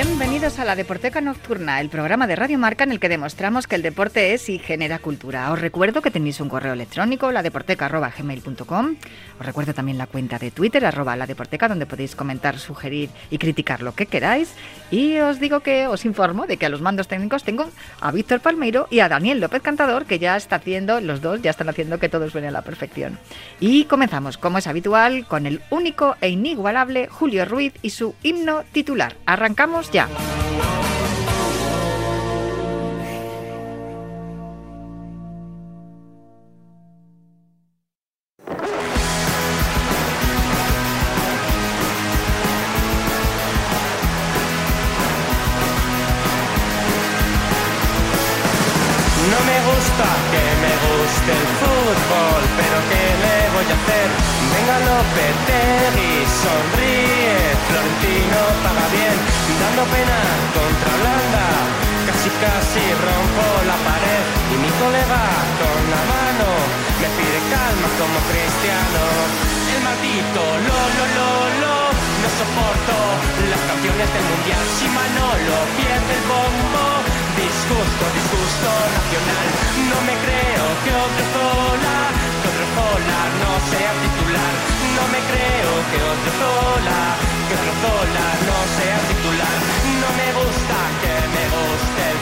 Bienvenidos a la Deporteca Nocturna, el programa de Radio Marca en el que demostramos que el deporte es y genera cultura. Os recuerdo que tenéis un correo electrónico, ladeporteca.gmail.com. Os recuerdo también la cuenta de Twitter, arroba ladeporteca, donde podéis comentar, sugerir y criticar lo que queráis. Y os digo que os informo de que a los mandos técnicos tengo a Víctor Palmeiro y a Daniel López Cantador, que ya está haciendo, los dos ya están haciendo que todo suene a la perfección. Y comenzamos, como es habitual, con el único e inigualable Julio Ruiz y su himno titular. Arrancamos ya. El maldito lo lo lo lo, no soporto las canciones del mundial, si Manolo pierde el bombo. Disgusto, disgusto nacional. No me creo que otro Zola, que otro Zola no sea titular. No me creo que otro Zola, que otro Zola no sea titular. No me gusta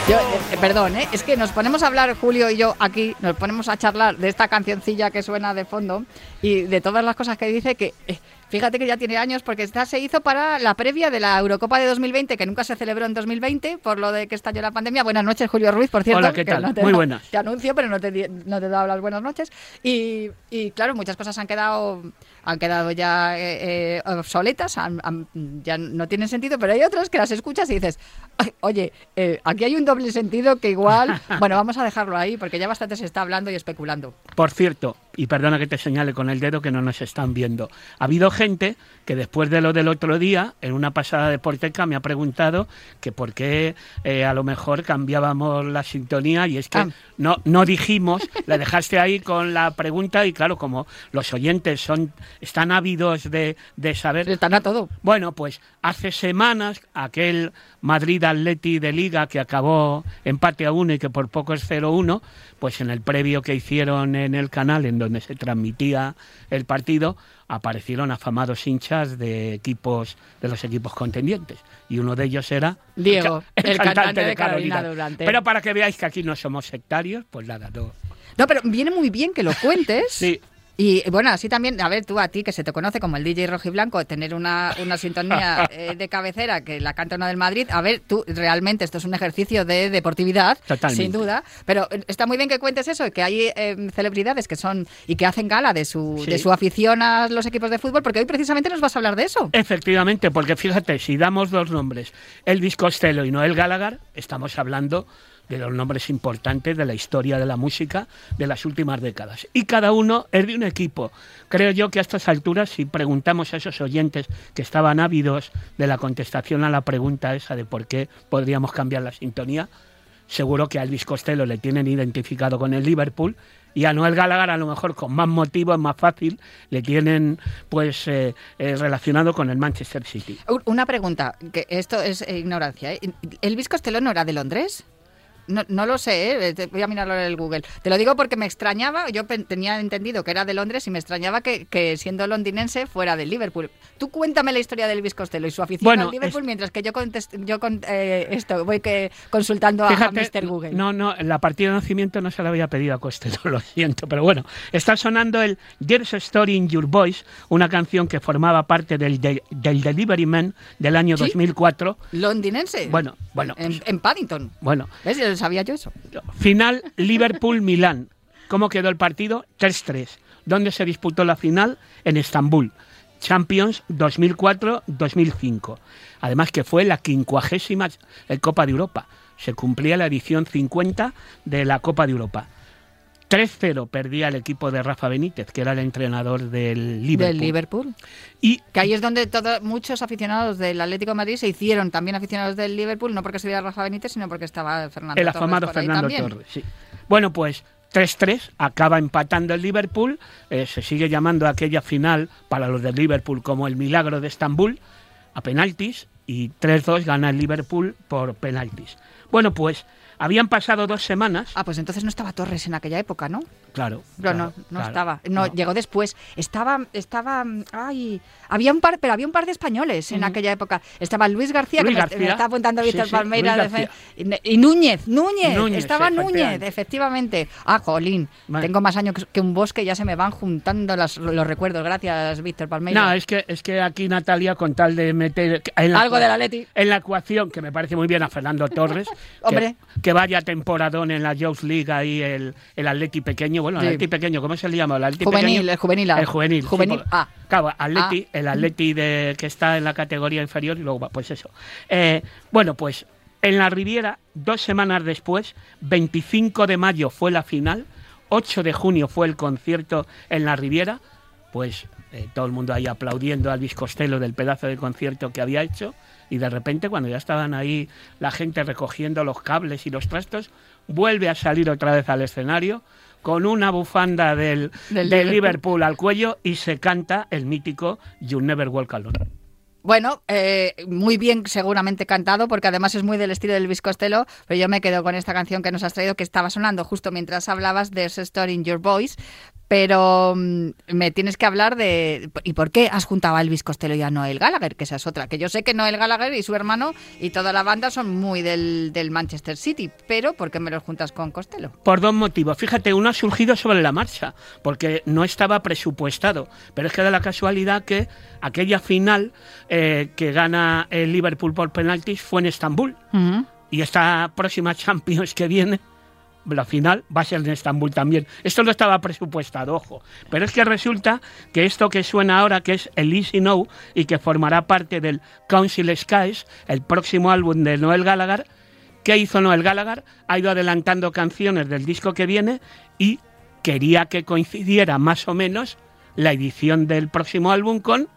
Yo, fútbol. eh, perdón, ¿eh? es que nos ponemos a hablar, Julio y yo, aquí, nos ponemos a charlar de esta cancioncilla que suena de fondo y de todas las cosas que dice que, eh, fíjate que ya tiene años, porque esta se hizo para la previa de la Eurocopa de 2020, que nunca se celebró en 2020 por lo de que estalló la pandemia. Buenas noches, Julio Ruiz, por cierto. Hola, ¿qué tal? no te Muy da- buenas. Te anuncio, pero no te, no te he dado las buenas noches. Y, y, claro, muchas cosas han quedado han quedado ya eh, eh, obsoletas, han- han- ya no tienen sentido, pero hay otras que las escuchas y dices, "Ay, oye, eh, aquí hay un doble sentido que igual, bueno, vamos a dejarlo ahí porque ya bastante se está hablando y especulando. Por cierto, y perdona que te señale con el dedo que no nos están viendo, ha habido gente que después de lo del otro día, en una pasada de Porteca, me ha preguntado que por qué eh, a lo mejor cambiábamos la sintonía y es que Ah. no, no dijimos, la dejaste ahí con la pregunta y claro, como los oyentes son están ávidos de, de saber Están a todo. Bueno, pues hace semanas aquel Madrid Atleti de Liga que acabó empate a uno y que por poco es 0-1, pues en el previo que hicieron en el canal en donde se transmitía el partido, aparecieron afamados hinchas de equipos de los equipos contendientes y uno de ellos era Diego, el cantante de Carolina Durante. Pero para que veáis que aquí no somos sectarios, pues nada, no. No, pero viene muy bien que lo cuentes. Sí, Y bueno, así también, a ver, tú a ti que se te conoce como el DJ Rojiblanco, tener una, una sintonía eh, de cabecera que la canta una del Madrid, a ver, tú realmente esto es un ejercicio de deportividad, Totalmente. sin duda, pero eh, está muy bien que cuentes eso, que hay eh, celebridades que son y que hacen gala de su, Sí. de su afición a los equipos de fútbol, porque hoy precisamente nos vas a hablar de eso. Efectivamente, porque fíjate, si damos dos nombres, Elvis Costello y Noel Gallagher, estamos hablando de los nombres importantes de la historia de la música de las últimas décadas. Y cada uno es de un equipo. Creo yo que a estas alturas, si preguntamos a esos oyentes que estaban ávidos de la contestación a la pregunta esa de por qué podríamos cambiar la sintonía, seguro que a Elvis Costello le tienen identificado con el Liverpool y a Noel Gallagher a lo mejor con más motivo, es más fácil, le tienen pues eh, eh, relacionado con el Manchester City. Una pregunta, que esto es eh, ignorancia. ¿Elvis Costello no era de Londres? No, no lo sé, ¿eh? Te- voy a mirarlo en el Google. Te lo digo porque me extrañaba, yo tenía entendido que era de Londres y me extrañaba que, que siendo londinense fuera del Liverpool. Tú cuéntame la historia de Elvis Costello y su afición Bueno, al Liverpool es- mientras que yo, contest- yo con- eh, esto, voy que consultando a, Mr. Google. no, no, la partida de nacimiento no se la había pedido a Costello, lo siento, pero bueno, está sonando el There's a Story in Your Voice, una canción que formaba parte del, de- del Delivery Man del año ¿Sí? 2004. ¿Londinense? Bueno, bueno, En, pues, en Paddington. bueno, ¿Ves? Sabía yo eso. Final Liverpool-Milán. ¿Cómo quedó el partido? 3-3. ¿Dónde se disputó la final? En Estambul. Champions 2004-2005. Además que fue la quincuagésima Copa de Europa. Se cumplía la edición 50 de la Copa de Europa. 3-0 perdía el equipo de Rafa Benítez, que era el entrenador del Liverpool. Del Liverpool. Y Que ahí es donde todo- muchos aficionados del Atlético de Madrid se hicieron también aficionados del Liverpool, no porque estuviera Rafa Benítez, sino porque estaba Fernando el Torres afamado por ahí Fernando. Torres. sí. Bueno, pues 3-3, acaba empatando el Liverpool, eh, se sigue llamando aquella final para los del Liverpool como el milagro de Estambul, a penaltis, y 3-2 gana el Liverpool por penaltis. Bueno, pues habían pasado dos semanas, Ah, pues entonces no estaba Torres en aquella época, ¿no? claro. No, claro, no, no claro, estaba. No, no. llegó después. Estaba, estaba, ay, había un par, pero había un par de españoles en aquella época. Estaba Luis García, Luis que me- García. me, está apuntando Sí, Víctor sí, Palmeira, de- García. y, y Núñez, Núñez, Núñez, estaba Núñez, efectivamente. Ah, jolín, Vale. tengo más años que- un bosque, ya se me van juntando las- los recuerdos. Gracias, Víctor Palmeira. No, es que, es que aquí Natalia, con tal de meter en la, Algo del Atleti. en la ecuación, que me parece muy bien a Fernando Torres, Hombre. que, que vaya temporadón en la Youth League ahí el, el Atleti pequeño, bueno, el Sí. Atleti pequeño, ¿cómo se le llama? El Atleti Juvenil, pequeño. el juvenil A. El juvenil. sí, Juvenil porque- A. Claro, Atleti, el Atleti de, que está en la categoría inferior y luego va, pues eso. Eh, bueno, pues en la Riviera, dos semanas después, 25 de mayo fue la final, 8 de junio fue el concierto en la Riviera, pues eh, todo el mundo ahí aplaudiendo a Costello del pedazo de concierto que había hecho y de repente cuando ya estaban ahí la gente recogiendo los cables y los trastos, vuelve a salir otra vez al escenario con una bufanda del, Del Liverpool. Liverpool al cuello y se canta el mítico You Never Walk Alone. Bueno, eh, muy bien seguramente cantado, porque además es muy del estilo del Elvis Costello, pero yo me quedo con esta canción que nos has traído, que estaba sonando justo mientras hablabas de Story in Your Voice, pero mm, me tienes que hablar de... ¿Y por qué has juntado a Elvis Costello y a Noel Gallagher? Que esa es otra, que yo sé que Noel Gallagher y su hermano y toda la banda son muy del, del Manchester City, pero ¿por qué me los juntas con Costello? Por dos motivos. Fíjate, uno ha surgido sobre la marcha, porque no estaba presupuestado. Pero es que da la casualidad que aquella final eh, que gana el Liverpool por penaltis fue en Estambul. Y esta próxima Champions que viene, la final, va a ser en Estambul también. Esto no estaba presupuestado, ojo. Pero es que resulta que esto que suena ahora, que es el Easy Now, y que formará parte del Council Skies, el próximo álbum de Noel Gallagher, ¿Qué hizo Noel Gallagher? Ha ido adelantando canciones del disco que viene y quería que coincidiera más o menos la edición del próximo álbum con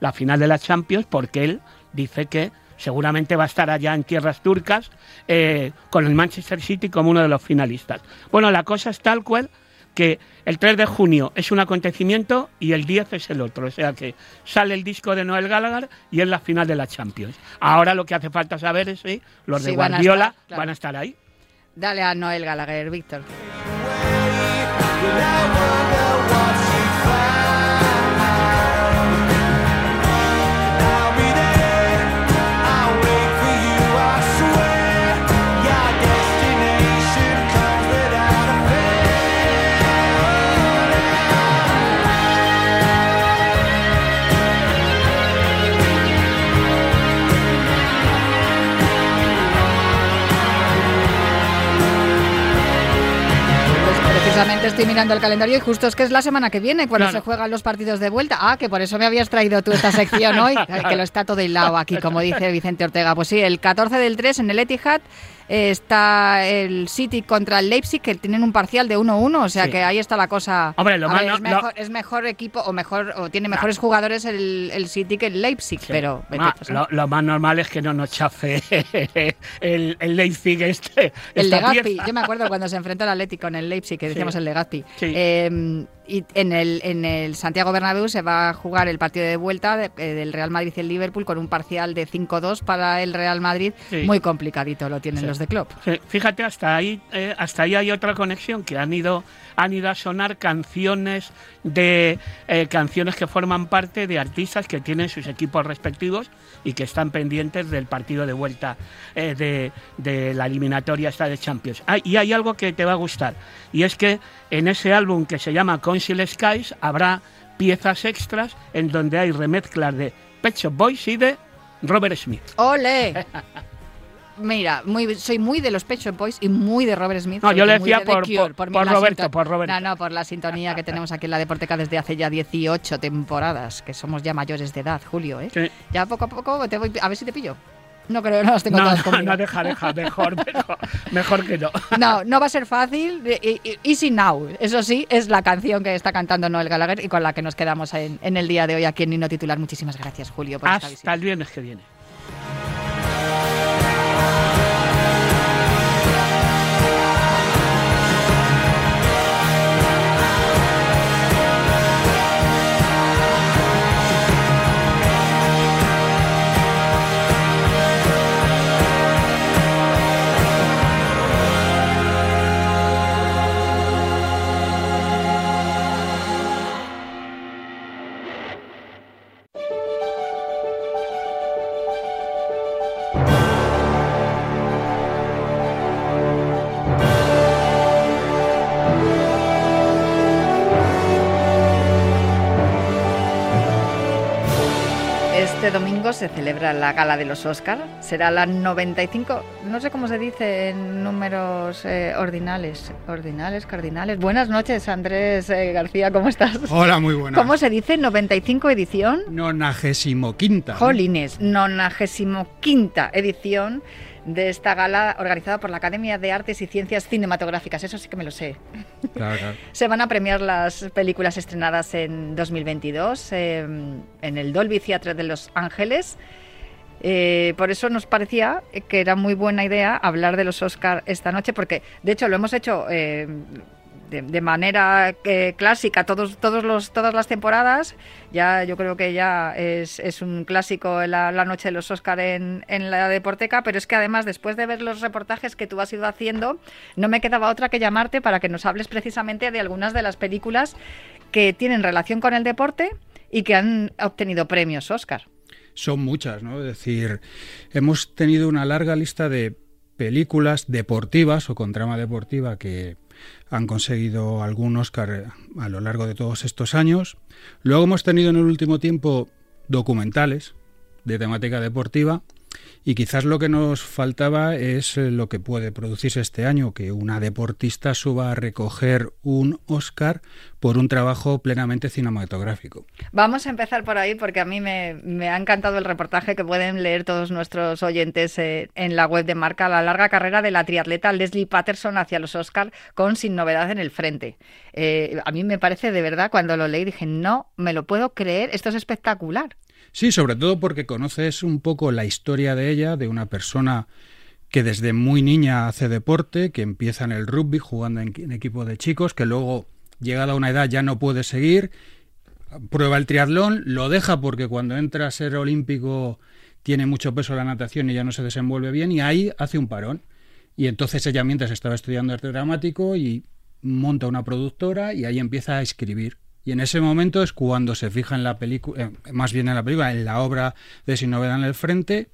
la final de la Champions, porque él dice que seguramente va a estar allá en tierras turcas eh, con el Manchester City como uno de los finalistas. Bueno, la cosa es tal cual que el 3 de junio es un acontecimiento y el 10 es el otro. O sea que sale el disco de Noel Gallagher y es la final de la Champions. Ahora lo que hace falta saber es si los de Sí, van a Guardiola estar, claro. van a estar ahí. Dale a Noel Gallagher, Víctor. Estoy mirando el calendario y justo es que es la semana que viene cuando se juegan los partidos de vuelta. Ah, que por eso me habías traído tú esta sección hoy, que lo está todo hilado aquí, como dice Vicente Ortega. Pues sí, el 14 del 3 en el Etihad está el City contra el Leipzig, que tienen un parcial de 1-1, o sea Sí. que ahí está la cosa. Hombre, lo más ver, no- es, lo- mejor, es mejor equipo o mejor o tiene mejores jugadores el, el City que el Leipzig, Sí. pero Ma- lo, lo más normal es que no nos chafe el, el Leipzig este. El Legazpi, yo me acuerdo cuando se enfrentó al Atlético en el Leipzig, que decíamos Sí. el Legazpi. Sí. Eh, y en el, en el Santiago Bernabéu se va a jugar el partido de vuelta de- eh, del Real Madrid y el Liverpool con un parcial de 5-2 para el Real Madrid. Sí. Muy complicadito lo tienen Sí. los de Klopp. Sí, Fíjate, hasta ahí, eh, hasta ahí hay otra conexión que han ido, han ido a sonar canciones de eh, canciones que forman parte de artistas que tienen sus equipos respectivos y que están pendientes del partido de vuelta de, de la eliminatoria esta de Champions. Ah, y hay algo que te va a gustar y es que en ese álbum que se llama Council Skies habrá piezas extras en donde hay remezclas de Pet Shop Boys y de Robert Smith. ¡Ole! Mira, muy, soy muy de los Pet Shop Boys y muy de Robert Smith. No, yo le decía de por- Cure, por- por la Roberto, por Roberto. No, no, por la sintonía que tenemos aquí en la Deporteca desde hace ya 18 temporadas, que somos ya mayores de edad, Julio, ¿eh? Sí. Ya poco a poco, te voy, a ver si te pillo. No creo, no las tengo No, todas no, conmigo. no, deja, deja, mejor, mejor, mejor que no. No, no va a ser fácil. Easy Now, eso sí, es la canción que está cantando Noel Gallagher y con la que nos quedamos en, en el día de hoy aquí en Nino Titular. Muchísimas gracias, Julio, por esta Hasta visita. el viernes que viene. Domingo se celebra la gala de los Oscar. Será la 95, no sé cómo se dice en números eh, ordinales. Ordinales, cardinales. Buenas noches, Andrés eh, García, ¿cómo estás? Hola, muy buenas. ¿Cómo se dice? 95 edición. Nonagésimo quinta. Jolines, 95 edición de esta gala organizada por la Academia de Artes y Ciencias Cinematográficas. Eso sí que me lo sé. Claro, claro. Se van a premiar las películas estrenadas en 2022 eh, en el Dolby Theatre de Los Ángeles. Eh, por eso nos parecía que era muy buena idea hablar de los Oscar esta noche, porque de hecho lo hemos hecho eh, de, manera eh, clásica todos, todos los, todas las temporadas. Ya yo creo que ya es, es un clásico la, la noche de los Oscar en, en la Deporteca, pero es que además después de ver los reportajes que tú has ido haciendo, no me quedaba otra que llamarte para que nos hables precisamente de algunas de las películas que tienen relación con el deporte y que han obtenido premios Oscar. Son muchas, ¿no? Es decir, hemos tenido una larga lista de películas deportivas o con trama deportiva que han conseguido algún Oscar a lo largo de todos estos años. Luego hemos tenido en el último tiempo documentales de temática deportiva y quizás lo que nos faltaba es eh, lo que puede producirse este año, que una deportista suba a recoger un Oscar por un trabajo plenamente cinematográfico. Vamos a empezar por ahí porque a mí me, ha encantado el reportaje que pueden leer todos nuestros oyentes eh, en la web de Marca, la larga carrera de la triatleta Leslie Patterson hacia los Oscar con Sin Novedad en el Frente. Eh, a mí me parece de verdad, cuando lo leí dije, no me lo puedo creer, esto es espectacular. Sí, sobre todo porque conoces un poco la historia de ella, de una persona que desde muy niña hace deporte, que empieza en el rugby jugando en, equipo de chicos, que luego, llegada a una edad, ya no puede seguir, prueba el triatlón, lo deja porque cuando entra a ser olímpico tiene mucho peso la natación y ya no se desenvuelve bien, y ahí hace un parón. Y entonces ella mientras estaba estudiando arte dramático y monta una productora y ahí empieza a escribir. Y en ese momento es cuando se fija en la película, eh, más bien en la película, en la obra de Sin Novedad en el Frente,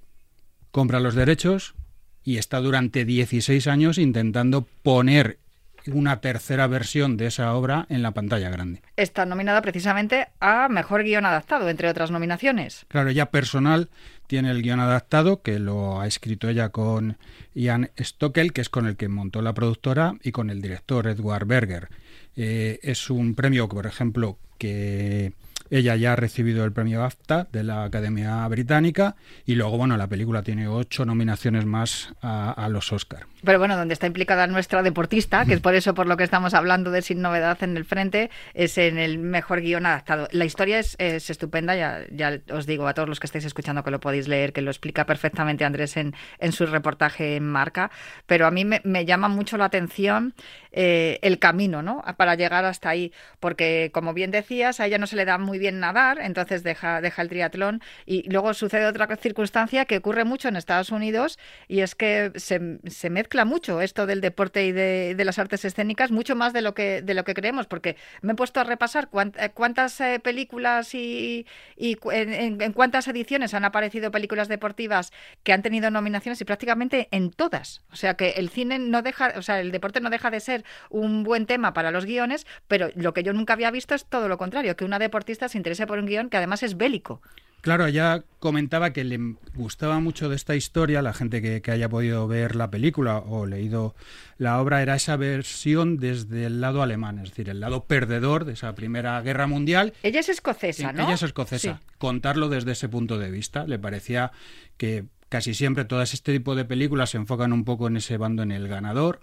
compra los derechos y está durante 16 años intentando poner una tercera versión de esa obra en la pantalla grande. Está nominada precisamente a Mejor Guión Adaptado, entre otras nominaciones. Claro, ella personal tiene el guion adaptado, que lo ha escrito ella con Ian Stockel, que es con el que montó la productora, y con el director Edward Berger. Eh, es un premio, por ejemplo, que ella ya ha recibido el premio BAFTA de la Academia Británica y luego, bueno, la película tiene ocho nominaciones más a, los Oscar. Pero bueno, donde está implicada nuestra deportista, que es por eso por lo que estamos hablando de Sin Novedad en el Frente, es en el mejor guion adaptado. La historia es, es estupenda, ya, ya os digo a todos los que estáis escuchando que lo podéis leer, que lo explica perfectamente Andrés en, en su reportaje en Marca, pero a mí me, me llama mucho la atención eh, el camino, ¿no? Para llegar hasta ahí, porque como bien decías, a ella no se le da muy bien nadar, entonces deja, deja el triatlón y luego sucede otra circunstancia que ocurre mucho en Estados Unidos y es que se, se mezcla mucho esto del deporte y de, de, las artes escénicas, mucho más de lo que de lo que creemos, porque me he puesto a repasar cuánt, cuántas eh, películas y, y en, cuántas ediciones han aparecido películas deportivas que han tenido nominaciones y prácticamente en todas. O sea que el cine no deja, o sea, el deporte no deja de ser un buen tema para los guiones, pero lo que yo nunca había visto es todo lo contrario, que una deportista se interese por un guion que además es bélico. Claro, ella comentaba que le gustaba mucho de esta historia, la gente que, que, haya podido ver la película o leído la obra, era esa versión desde el lado alemán, es decir, el lado perdedor de esa Primera Guerra Mundial. Ella es escocesa, ¿no? Ella es escocesa. Sí. Contarlo desde ese punto de vista le parecía que casi siempre todas este tipo de películas se enfocan un poco en ese bando, en el ganador.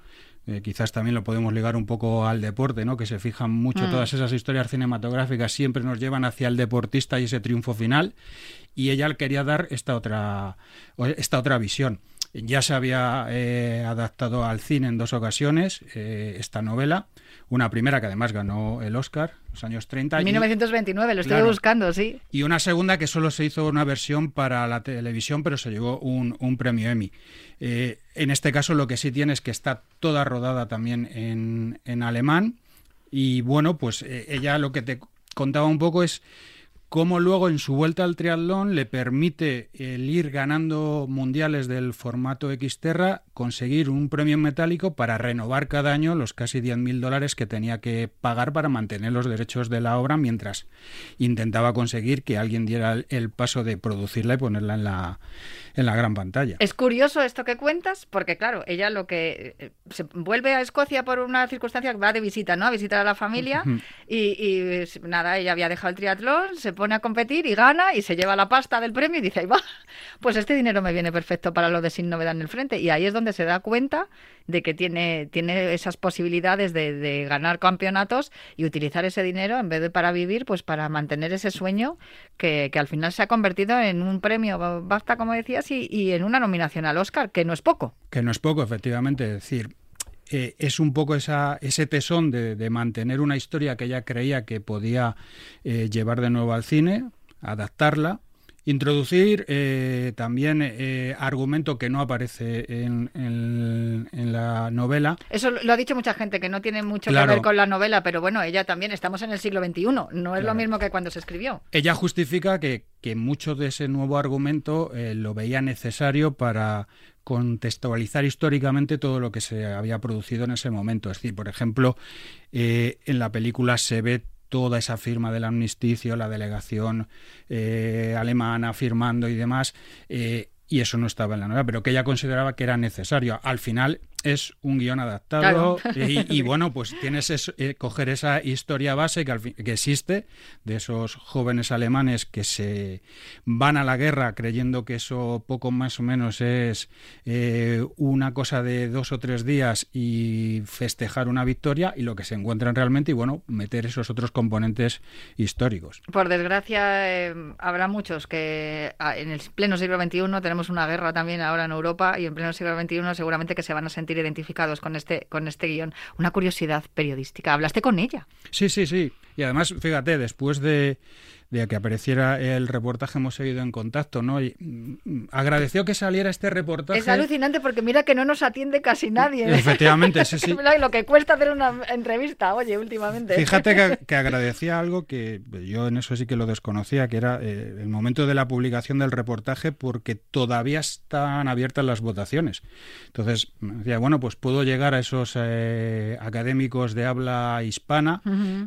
Eh, quizás también lo podemos ligar un poco al deporte, ¿no? Que se fijan mucho Mm. todas esas historias cinematográficas siempre nos llevan hacia el deportista y ese triunfo final. Y ella quería dar esta otra, esta otra visión. Ya se había eh, adaptado al cine en dos ocasiones eh, esta novela. Una primera que además ganó el Oscar, los años 30. y- 1929, lo estoy Claro. buscando, sí. y una segunda que solo se hizo una versión para la televisión, pero se llevó un, un premio Emmy. Eh, en este caso lo que sí tiene es que está toda rodada también en, en alemán. Y bueno, pues ella lo que te contaba un poco es cómo luego en su vuelta al triatlón le permite el ir ganando mundiales del formato Xterra, conseguir un premio en metálico para renovar cada año los casi 10.000 dólares que tenía que pagar para mantener los derechos de la obra mientras intentaba conseguir que alguien diera el, paso de producirla y ponerla en la, en la gran pantalla. Es curioso esto que cuentas, porque claro, ella lo que eh, se vuelve a Escocia por una circunstancia, va de visita, ¿no? A visitar a la familia y, y, es- nada, ella había dejado el triatlón, se pone a competir y gana y se lleva la pasta del premio y dice, ahí va, pues este dinero me viene perfecto para lo de sin novedad en el frente. Y ahí es donde se da cuenta de que tiene, tiene esas posibilidades de, ganar campeonatos y utilizar ese dinero en vez de para vivir, pues para mantener ese sueño que, que al final se ha convertido en un premio BAFTA, como decías, y, y en una nominación al Oscar, que no es poco. Que no es poco, efectivamente. Es decir, eh, es un poco esa, ese tesón de, de mantener una historia que ella creía que podía eh, llevar de nuevo al cine, adaptarla, introducir eh, también eh, argumento que no aparece en, en- en la novela. Eso lo ha dicho mucha gente, que no tiene mucho Claro. que ver con la novela, pero bueno, ella también, estamos en el siglo XXI, no es lo mismo que cuando se escribió. Ella justifica que, que mucho de ese nuevo argumento eh, lo veía necesario para contextualizar históricamente todo lo que se había producido en ese momento. Es decir, por ejemplo, eh, en la película se ve toda esa firma del amnisticio, la delegación eh, alemana firmando y demás, eh, y eso no estaba en la novela, pero que ella consideraba que era necesario. Al final es un guion adaptado Claro. y, y, bueno, pues tienes eso, eh, coger esa historia base que, al fin- que existe de esos jóvenes alemanes que se van a la guerra creyendo que eso poco más o menos es eh, una cosa de dos o tres días y festejar una victoria y lo que se encuentran realmente y bueno, meter esos otros componentes históricos. Por desgracia, eh, habrá muchos que ah, en el pleno siglo XXI tenemos una guerra también ahora en Europa y en pleno siglo XXI seguramente que se van a sentir identificados con este, con este guion. Una curiosidad periodística. ¿Hablaste con ella? Sí, sí, sí. Y además, fíjate, después de, de que apareciera el reportaje hemos seguido en contacto, ¿no? Y mm, agradeció que saliera este reportaje. Es alucinante porque mira que no nos atiende casi nadie. Efectivamente, sí, sí. Lo que cuesta hacer una entrevista, oye, últimamente. Fíjate que, que agradecía algo que yo en eso sí que lo desconocía, que era eh, el momento de la publicación del reportaje porque todavía están abiertas las votaciones. Entonces, me decía, bueno, pues puedo llegar a esos eh, académicos de habla hispana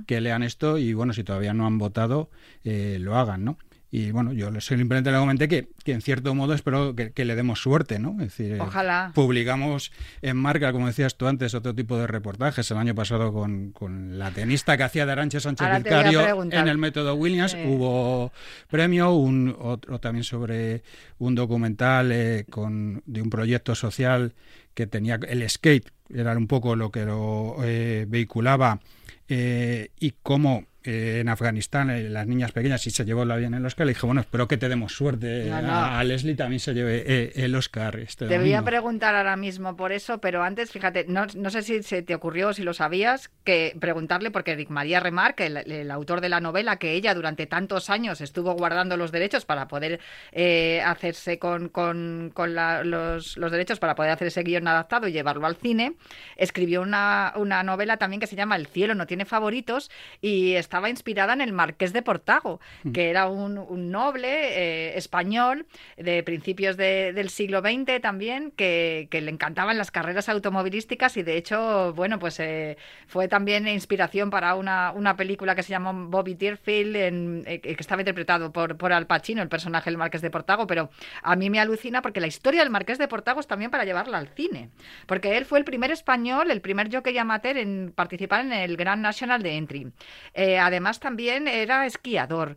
que lean esto y bueno, si todavía no han votado, eh, lo hagan, ¿no? Y bueno, yo simplemente le comenté que, que en cierto modo espero que, que le demos suerte, ¿no? Es decir, eh, Ojalá. publicamos en marca, como decías tú antes, otro tipo de reportajes. El año pasado con, con la tenista que hacía de Arancha Sánchez preguntar. en el método Williams Sí. hubo premio, un otro también sobre un documental eh, con, de un proyecto social que tenía el skate, era un poco lo que lo eh, vehiculaba eh, y cómo eh, en Afganistán eh, las niñas pequeñas y se llevó la bien el Oscar, le dije, bueno, espero que te demos suerte. No, no. A, a Leslie también se lleve eh, el Oscar este Te voy a preguntar ahora mismo por eso, pero antes, fíjate, no, no sé si se te ocurrió o si lo sabías, que preguntarle, porque Dick María Remarque, el, el autor de la novela, que ella durante tantos años estuvo guardando los derechos para poder eh, hacerse con, con- con la- los, los derechos para poder hacer ese guion adaptado y llevarlo al cine, escribió una, una novela también que se llama El cielo no tiene favoritos y estaba inspirada en el Marqués de Portago, que era un, un noble eh, español de principios de- del siglo XX también, que, que le encantaban las carreras automovilísticas y de hecho, bueno, pues eh, fue también inspiración para una, una película que se llamó Bobby Deerfield, en- eh, que estaba interpretado por, por Al Pacino, el personaje del Marqués de Portago, pero a mí me alucina porque la historia del Marqués de Portago es también para llevarla al cine, porque él fue el primer español, el primer jockey amateur en participar en el Grand National de Entry. Eh, además también era esquiador.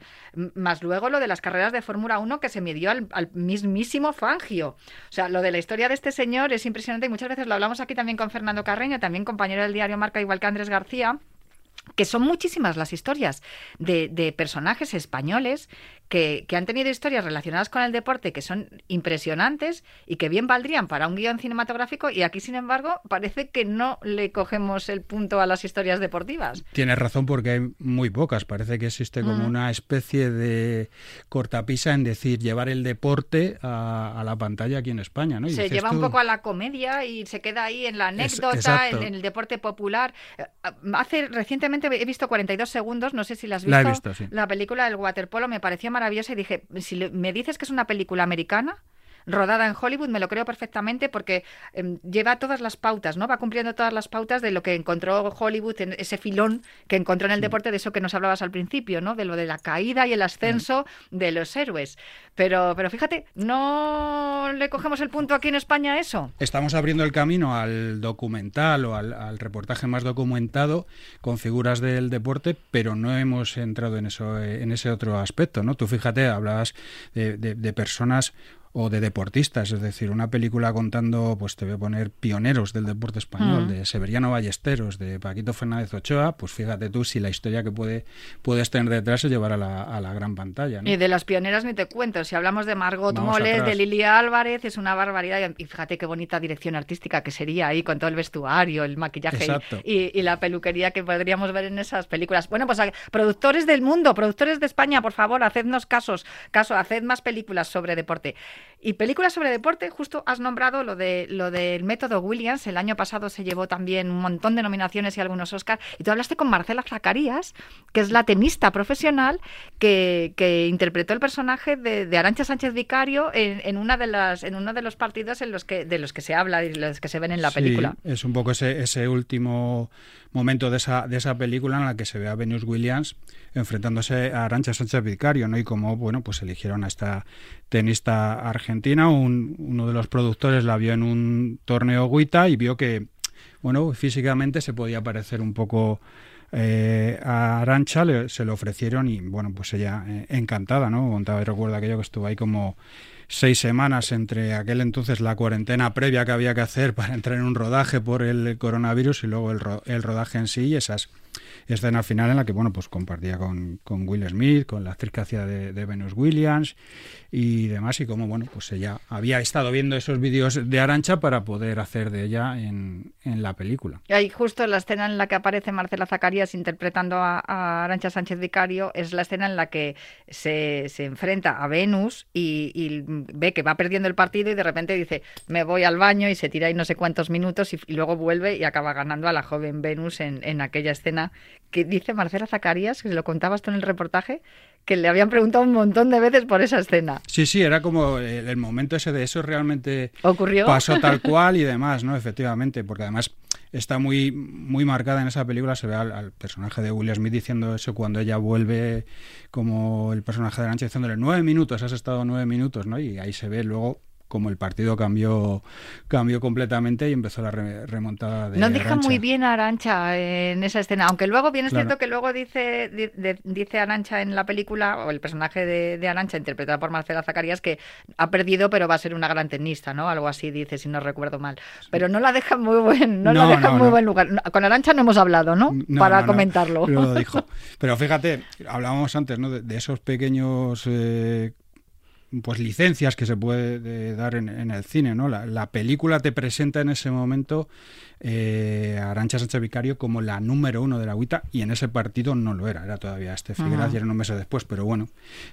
Más luego lo de las carreras de Fórmula 1 que se midió al, mismísimo Fangio. O sea, lo de la historia de este señor es impresionante y muchas veces lo hablamos aquí también con Fernando Carreño, también compañero del diario Marca, igual que Andrés García que son muchísimas las historias de personajes españoles que, que han tenido historias relacionadas con el deporte que son impresionantes y que bien valdrían para un guion cinematográfico y aquí, sin embargo, parece que no le cogemos el punto a las historias deportivas. Tienes razón porque hay muy pocas. Parece que existe como Mm. una especie de cortapisa en decir llevar el deporte a, a la pantalla aquí en España, ¿no? Y se lleva un poco a la comedia y se queda ahí en la Es- anécdota, en, el deporte popular. Eh, Hace recientemente he visto 42 segundos, no sé si la has visto. La he visto, sí. La película del waterpolo me pareció maravillosa y dije, si me dices que es una película americana, rodada en Hollywood, me lo creo perfectamente porque em, lleva todas las pautas, ¿no? Va cumpliendo todas las pautas de lo que encontró Hollywood, en ese filón que encontró en el deporte, de eso que nos hablabas al principio, ¿no? De lo de la caída y el ascenso de los héroes. Pero, pero fíjate, no le cogemos el punto aquí en España a eso. Estamos abriendo el camino al documental o al, al reportaje más documentado con figuras del deporte, pero no hemos entrado en eso, eh, en ese otro aspecto, ¿no? Tú fíjate, hablabas de, de- de personas o de deportistas, es decir, una película contando, pues te voy a poner pioneros del deporte español, Mm. de Severiano Ballesteros, de Paquito Fernández Ochoa, pues fíjate tú si la historia que puede puedes tener detrás es llevar a la, a la gran pantalla, ¿no? Y de las pioneras ni te cuento. Si hablamos de Margot Vamos Moles, atrás. de Lilia Álvarez, es una barbaridad. Y fíjate qué bonita dirección artística que sería ahí con todo el vestuario, el maquillaje y- y, la peluquería que podríamos ver en esas películas. Bueno, pues productores del mundo, productores de España, por favor, hacednos casos, caso, haced más películas sobre deporte. Y películas sobre deporte, justo has nombrado lo de lo del método Williams. El año pasado se llevó también un montón de nominaciones y algunos Oscars. Y tú hablaste con Marcela Zacarías, que es la tenista profesional que, que interpretó el personaje de, de Arancha Sánchez Vicario en, en una de las en uno de los partidos en los que de los que se habla y los que se ven en la Sí, película. es un poco ese, ese último momento de esa, de esa película en la que se ve a Venus Williams enfrentándose a Arancha Sánchez Vicario, ¿no? Y como, bueno, pues eligieron a esta tenista argentina, un- uno de los productores la vio en un torneo Guita y vio que, bueno, físicamente se podía parecer un poco eh, a Arancha, le- se lo ofrecieron y, bueno, pues ella eh, encantada, ¿no? Contaba recuerda aquello que estuvo ahí como seis semanas entre aquel entonces la cuarentena previa que había que hacer para entrar en un rodaje por el coronavirus y luego el, ro- el rodaje en sí y esas escena final en la que bueno pues compartía con, con Will Smith, con la actriz de, Venus Williams y demás y como bueno pues ella había estado viendo esos vídeos de Arancha para poder hacer de ella en, en la película. Y ahí justo la escena en la que aparece Marcela Zacarías interpretando a, Arancha Sánchez Vicario es la escena en la que se, se enfrenta a Venus y, y ve que va perdiendo el partido y de repente dice me voy al baño y se tira ahí no sé cuántos minutos y, y luego vuelve y acaba ganando a la joven Venus en, en aquella escena que dice Marcela Zacarías, que se lo contabas tú en el reportaje, que le habían preguntado un montón de veces por esa escena. Sí, sí, era como el, el momento ese de eso realmente ¿Ocurrió? pasó tal cual y demás, ¿no? Efectivamente, porque además está muy, muy marcada en esa película, se ve al, al personaje de Will Smith diciendo eso cuando ella vuelve como el personaje de Arancha diciéndole nueve minutos, has estado nueve minutos, ¿no? Y ahí se ve luego como el partido cambió cambió completamente y empezó la re- remontada de No deja muy bien a Arancha en esa escena, aunque luego bien es Claro. cierto que luego dice di- de- dice Arancha en la película o el personaje de, de Arancha interpretada por Marcela Zacarías que ha perdido pero va a ser una gran tenista, ¿no? Algo así dice si no recuerdo mal. Pero no la deja muy buen no, la deja no, muy no. buen lugar. Con Arancha no hemos hablado, ¿no? Para comentarlo. Lo dijo. Pero fíjate, hablábamos antes ¿no? de, de esos pequeños eh, pues licencias que se puede eh, dar en, en el cine, ¿no? La, la película te presenta en ese momento eh, a Arancha Sánchez Vicario como la número uno de la agüita y en ese partido no lo era, era todavía este Figueras y era unos meses después, pero bueno,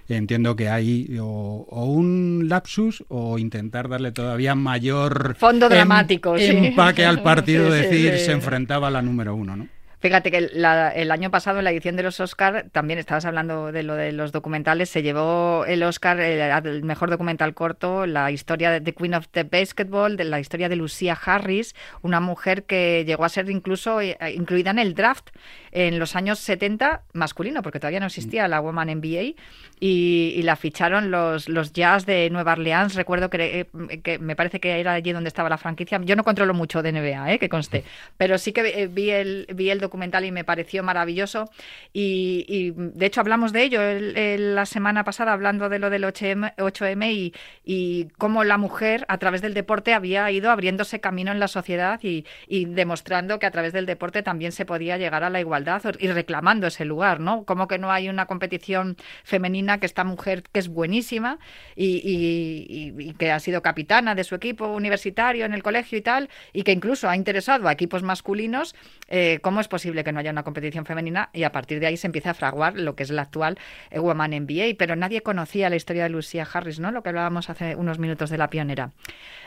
entiendo que hay o, o un lapsus o intentar darle todavía mayor Fondo em- dramático, sí. empaque al partido, sí, decir sí. se enfrentaba a la número uno, ¿no? Fíjate que la- el año pasado en la edición de los Oscar, también estabas hablando de lo de los documentales, se llevó el Oscar el, mejor documental corto, la historia de The Queen of the Basketball, de la historia de Lucia Harris, una mujer que llegó a ser incluso eh, incluida en el draft en los años 70 masculino, porque todavía no existía la Woman NBA, y, y la ficharon los, los Jazz de Nueva Orleans. Recuerdo que, eh, que me parece que era allí donde estaba la franquicia. Yo no controlo mucho de NBA, eh, que conste, pero sí que eh, vi el, vi el documental y me pareció maravilloso. Y, y, de hecho hablamos de ello el- el- la semana pasada, hablando de lo del 8M, 8M y, y cómo la mujer a través del deporte había ido abriéndose camino en la sociedad y, y demostrando que a través del deporte también se podía llegar a la igualdad y reclamando ese lugar, ¿no? Como que no hay una competición femenina que esta mujer que es buenísima y, que ha sido capitana de su equipo universitario en el colegio y tal, y que incluso ha interesado a equipos masculinos, eh, ¿cómo es posible que no haya una competición femenina? Y a partir de ahí se empieza a fraguar lo que es la actual eh, Woman NBA, pero nadie conocía la historia de Lucia Harris, ¿no? Lo que hablábamos hace unos minutos de la pionera,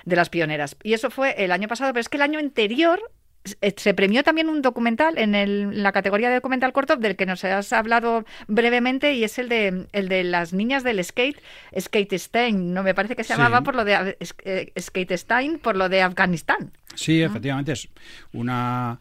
de las pioneras. Y eso fue el año pasado, pero es que el año anterior se premió también un documental en, el- en la categoría de documental corto del que nos has hablado brevemente y es el de el de las niñas del skate skate Stein no me parece que se Sí. llamaba por lo de eh, skate Stein por lo de Afganistán. Sí, efectivamente, es una,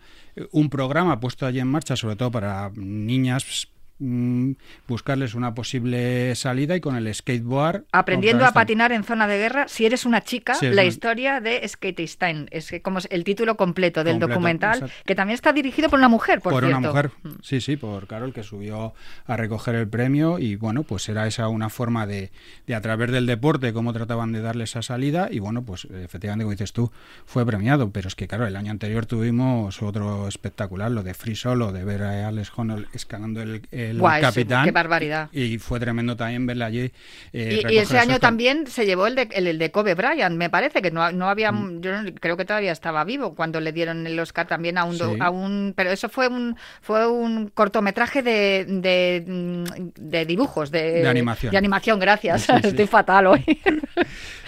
un programa puesto allí en marcha, sobre todo para niñas, mm, buscarles una posible salida y con el skateboard. aprendiendo a patinar en zona de guerra si eres una chica Sí, la historia de skate Stein es que como es el título completo del Completo, documental exacto. que también está dirigido por una mujer por, por una mujer, Mm. sí, sí, por Carol, que subió a recoger el premio y bueno, pues era esa una forma de, de a través del deporte, cómo trataban de darle esa salida y bueno, pues efectivamente, como dices tú, fue premiado, pero es que claro, el año anterior tuvimos otro espectacular, lo de Free Solo, de ver a Alex Honnold escalando el, el eso, capitán. qué barbaridad. Y fue tremendo también verle allí. eh, Y- y, ese año también se llevó el de, el, el de Kobe Bryant, me parece que no, no había, Mm. yo no- creo que todavía estaba vivo cuando le dieron el Oscar también a un, do- Sí. a un pero eso fue un fue un cortometraje de, de, mm, de dibujos, de, De animación. de animación, gracias, Sí, sí. estoy fatal hoy.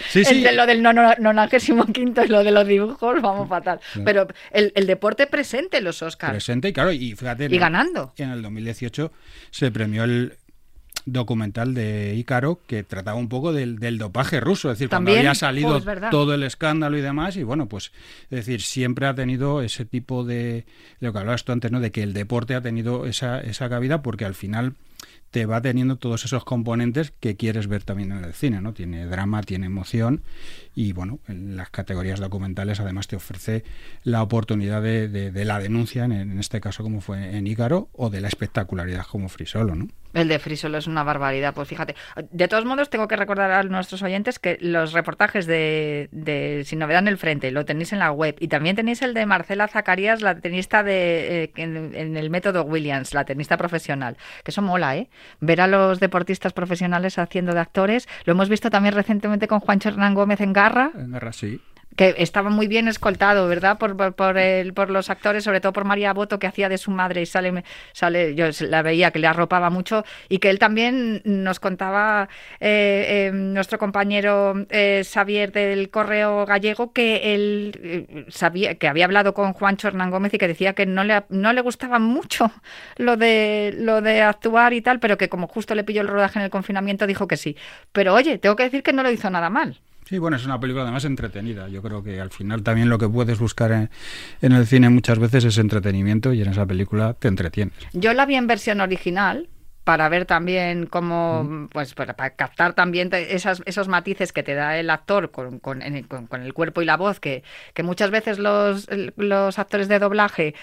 Sí, sí. Entre lo del nono- nonagésimo quinto y lo de los dibujos, vamos fatal. Sí. Pero el, el deporte presente en los Oscars presente y claro, y fíjate. en y el- ganando. En el 2018 se premió el documental de Ícaro que trataba un poco del, del dopaje ruso, es decir, cuando había salido es verdad. todo el escándalo y demás, y bueno, pues es decir, siempre ha tenido ese tipo de, de lo que hablabas tú antes, ¿no? De que el deporte ha tenido esa, esa cabida porque al final te va teniendo todos esos componentes que quieres ver también en el cine, ¿no? Tiene drama, tiene emoción y bueno, en las categorías documentales además te ofrece la oportunidad de, de- de la denuncia, en, este caso como fue en Ícaro, o de la espectacularidad como Frisolo, ¿no? El de Frisolo es una barbaridad, pues fíjate. De todos modos, tengo que recordar a nuestros oyentes que los reportajes de, de Sin Novedad en el Frente lo tenéis en la web y también tenéis el de Marcela Zacarías, la tenista de, eh, en el método Williams, la tenista profesional, que eso mola, ¿eh? Ver a los deportistas profesionales haciendo de actores. Lo hemos visto también recientemente con Juancho Hernán Gómez en Garra, En guerra sí. Que estaba muy bien escoltado, ¿verdad? Por, por, el- por los actores, sobre todo por María Boto, que hacía de su madre y sale, sale yo la veía que le arropaba mucho y que él también nos contaba, eh, eh, nuestro compañero eh, Xavier del Correo Gallego, que él eh, sabía, que había hablado con Juancho Hernán Gómez y que decía que no le, no le gustaba mucho lo de, lo de actuar y tal, pero que como justo le pilló el rodaje en el confinamiento, dijo que sí. Pero oye, tengo que decir que no lo hizo nada mal. Sí, bueno, es una película además entretenida. Yo creo que al final también lo que puedes buscar en, el cine muchas veces es entretenimiento y en esa película te entretienes. Yo la vi en versión original para ver también cómo, pues para, para captar también esas, esos matices que te da el actor con, con, en- con- con el cuerpo y la voz, que, que muchas veces los, los actores de doblaje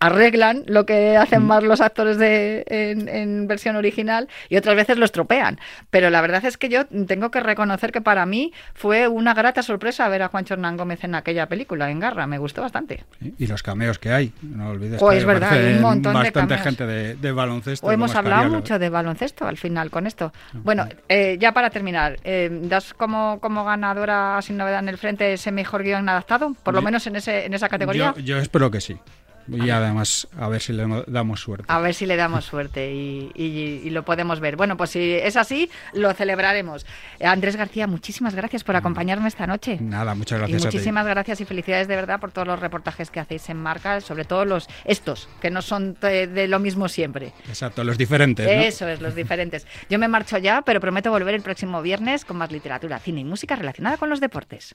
arreglan lo que hacen más los actores de, en, en versión original y otras veces lo estropean. Pero la verdad es que yo tengo que reconocer que para mí fue una grata sorpresa ver a Juancho Hernán Gómez en aquella película, en Garra, me gustó bastante. Y los cameos que hay, no olvides Oh, que es verdad, hay un montón de bastante gente de, de baloncesto. O hemos hablado Escariolo. Mucho de baloncesto al final con esto. Bueno, eh, ya para terminar, eh, ¿das como, como ganadora sin novedad en el frente ese mejor guion adaptado? Por lo Yo- menos en, ese, en esa categoría. Yo, yo espero que sí. Y además, a ver si le damos suerte. A ver si le damos suerte y, y- y lo podemos ver. Bueno, pues si es así, lo celebraremos. Andrés García, muchísimas gracias por acompañarme esta noche. Nada, muchas Y gracias a ti. muchísimas gracias y felicidades de verdad por todos los reportajes que hacéis en marca, sobre todo los estos, que no son de, de lo mismo siempre. Exacto, los diferentes. ¿no? Eso es, los diferentes. Yo me marcho ya, pero prometo volver el próximo viernes con más literatura, cine y música relacionada con los deportes.